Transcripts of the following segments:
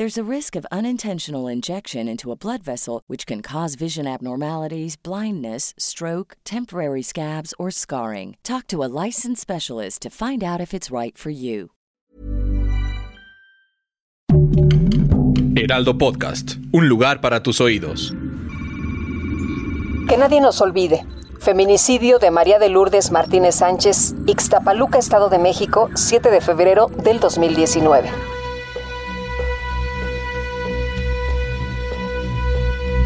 There's a risk of unintentional injection into a blood vessel, which can cause vision abnormalities, blindness, stroke, temporary scabs, or scarring. Talk to a licensed specialist to find out if it's right for you. Heraldo Podcast, un lugar para tus oídos. Que nadie nos olvide. Feminicidio de María de Lourdes Martínez Sánchez, Ixtapaluca, Estado de México, 7 de febrero del 2019.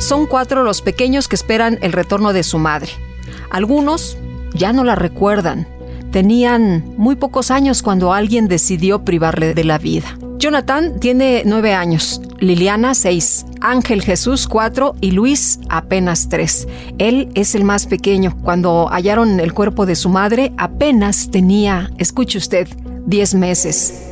Son cuatro los pequeños que esperan el retorno de su madre. Algunos ya no la recuerdan. Tenían muy pocos años cuando alguien decidió privarle de la vida. Jonathan tiene nueve años, Liliana seis, Ángel Jesús cuatro y Luis apenas tres. Él es el más pequeño. Cuando hallaron el cuerpo de su madre, apenas tenía, escuche usted, diez meses.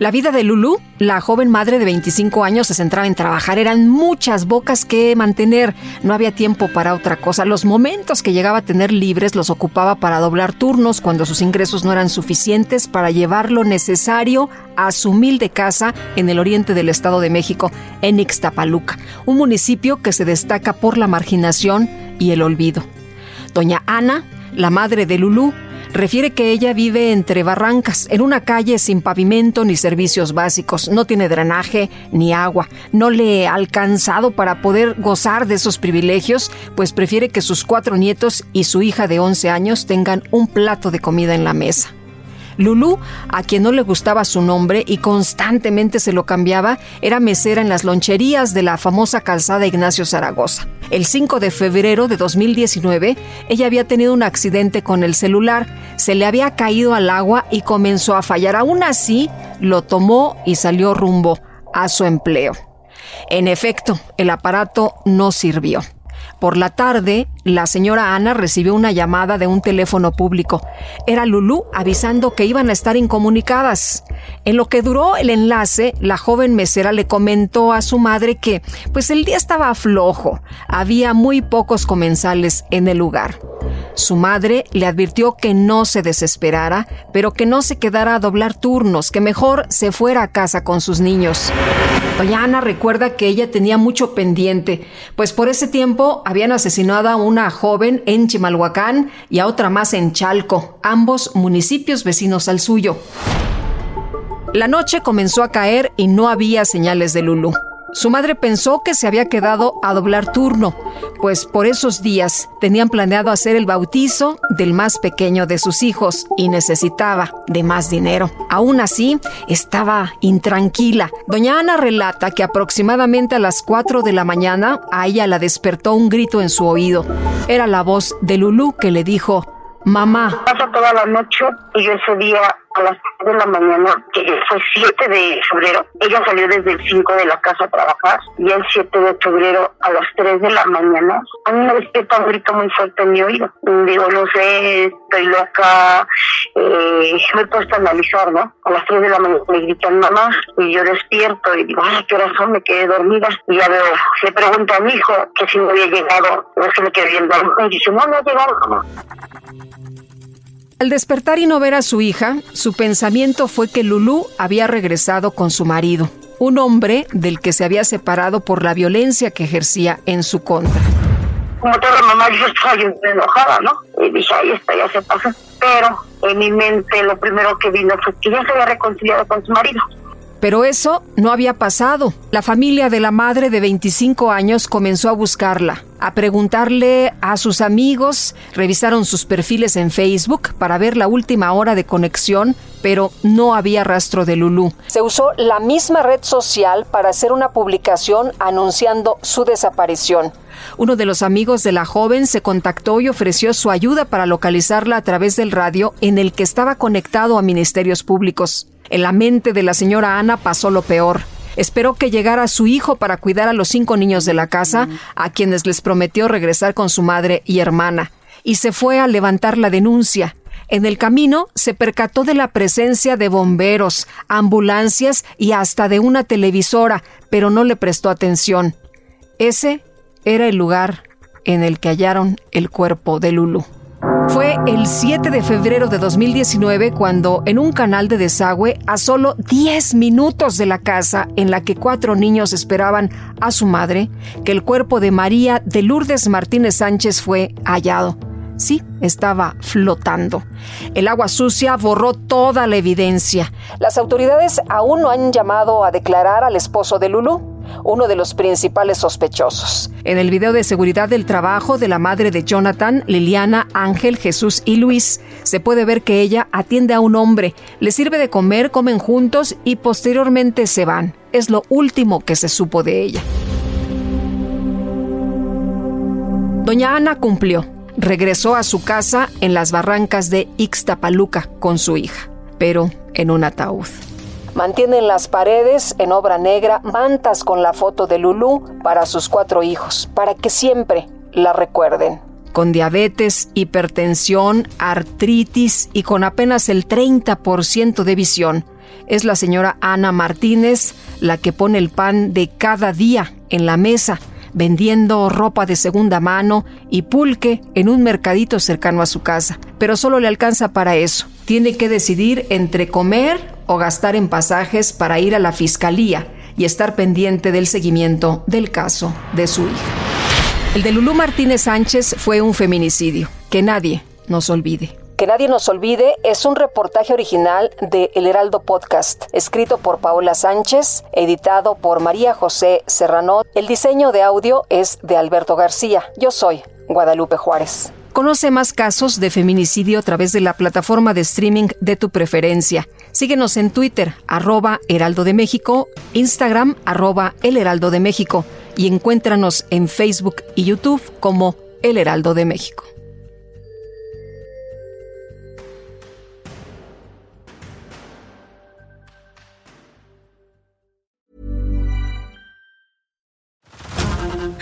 La vida de Lulu, la joven madre de 25 años, se centraba en trabajar. Eran muchas bocas que mantener. No había tiempo para otra cosa. Los momentos que llegaba a tener libres los ocupaba para doblar turnos cuando sus ingresos no eran suficientes para llevar lo necesario a su humilde casa en el oriente del Estado de México, en Ixtapaluca, un municipio que se destaca por la marginación y el olvido. Doña Ana, la madre de Lulú, refiere que ella vive entre barrancas, en una calle sin pavimento ni servicios básicos, no tiene drenaje ni agua, no le ha alcanzado para poder gozar de esos privilegios, pues prefiere que sus cuatro nietos y su hija de 11 años tengan un plato de comida en la mesa. Lulú, a quien no le gustaba su nombre y constantemente se lo cambiaba, era mesera en las loncherías de la famosa calzada Ignacio Zaragoza. El 5 de febrero de 2019, ella había tenido un accidente con el celular, se le había caído al agua y comenzó a fallar. Aún así, lo tomó y salió rumbo a su empleo. En efecto, el aparato no sirvió. Por la tarde, la señora Ana recibió una llamada de un teléfono público. Era Lulú avisando que iban a estar incomunicadas. En lo que duró el enlace, la joven mesera le comentó a su madre que, pues el día estaba flojo, había muy pocos comensales en el lugar. Su madre le advirtió que no se desesperara, pero que no se quedara a doblar turnos, que mejor se fuera a casa con sus niños. Doña Ana recuerda que ella tenía mucho pendiente, pues por ese tiempo habían asesinado a una joven en Chimalhuacán y a otra más en Chalco, ambos municipios vecinos al suyo. La noche comenzó a caer y no había señales de Lulú. Su madre pensó que se había quedado a doblar turno, pues por esos días tenían planeado hacer el bautizo del más pequeño de sus hijos y necesitaba de más dinero. Aún así, estaba intranquila. Doña Ana relata que aproximadamente a las 4 de la mañana a ella la despertó un grito en su oído. Era la voz de Lulú que le dijo, Mamá. Pasa toda la noche y yo ese día a las 3 de la mañana, que fue 7 de febrero, ella salió desde el 5 de la casa a trabajar y el 7 de febrero a las 3 de la mañana, a mí me despierta un grito muy fuerte en mi oído. Digo, no sé, estoy loca, eh, me he puesto a analizar, ¿no? A las 3 de la mañana me gritan mamá y yo despierto y digo, ay, qué razón, me quedé dormida. Y ya veo, le pregunto a mi hijo que si no había llegado, no que me quedé viendo, y dice, no, no ha llegado, mamá. Al despertar y no ver a su hija, su pensamiento fue que Lulú había regresado con su marido, un hombre del que se había separado por la violencia que ejercía en su contra. Como toda mamá, yo estaba enojada, ¿no? Y dije, ahí está, ya se pasa. Pero en mi mente lo primero que vino fue que ya se había reconciliado con su marido. Pero eso no había pasado. La familia de la madre de 25 años comenzó a buscarla, a preguntarle a sus amigos, revisaron sus perfiles en Facebook para ver la última hora de conexión pero no había rastro de Lulú. Se usó la misma red social para hacer una publicación anunciando su desaparición. Uno de los amigos de la joven se contactó y ofreció su ayuda para localizarla a través del radio en el que estaba conectado a ministerios públicos. En la mente de la señora Ana pasó lo peor. Esperó que llegara su hijo para cuidar a los cinco niños de la casa, a quienes les prometió regresar con su madre y hermana, y se fue a levantar la denuncia. En el camino se percató de la presencia de bomberos, ambulancias y hasta de una televisora, pero no le prestó atención. Ese era el lugar en el que hallaron el cuerpo de Lulu. Fue el 7 de febrero de 2019 cuando en un canal de desagüe a solo 10 minutos de la casa en la que cuatro niños esperaban a su madre, que el cuerpo de María de Lourdes Martínez Sánchez fue hallado. Sí, estaba flotando. El agua sucia borró toda la evidencia. Las autoridades aún no han llamado a declarar al esposo de Lulu uno de los principales sospechosos. En el video de seguridad del trabajo de la madre de Jonathan, Liliana, Ángel, Jesús y Luis, se puede ver que ella atiende a un hombre, le sirve de comer, comen juntos y posteriormente se van. Es lo último que se supo de ella. Doña Ana cumplió. Regresó a su casa en las barrancas de Ixtapaluca con su hija, pero en un ataúd. Mantienen las paredes en obra negra mantas con la foto de Lulú para sus cuatro hijos, para que siempre la recuerden. Con diabetes, hipertensión, artritis y con apenas el 30% de visión, es la señora Ana Martínez la que pone el pan de cada día en la mesa, vendiendo ropa de segunda mano y pulque en un mercadito cercano a su casa. Pero solo le alcanza para eso. Tiene que decidir entre comer o gastar en pasajes para ir a la fiscalía y estar pendiente del seguimiento del caso de su hija. El de Lulú Martínez Sánchez fue un feminicidio. Que nadie nos olvide. Que nadie nos olvide es un reportaje original de El Heraldo Podcast, escrito por Paola Sánchez, editado por María José Serrano. El diseño de audio es de Alberto García. Yo soy Guadalupe Juárez. Conoce más casos de feminicidio a través de la plataforma de streaming de tu preferencia. Síguenos en Twitter, arroba Heraldo de México, Instagram, arroba El Heraldo de México y encuéntranos en Facebook y YouTube como El Heraldo de México.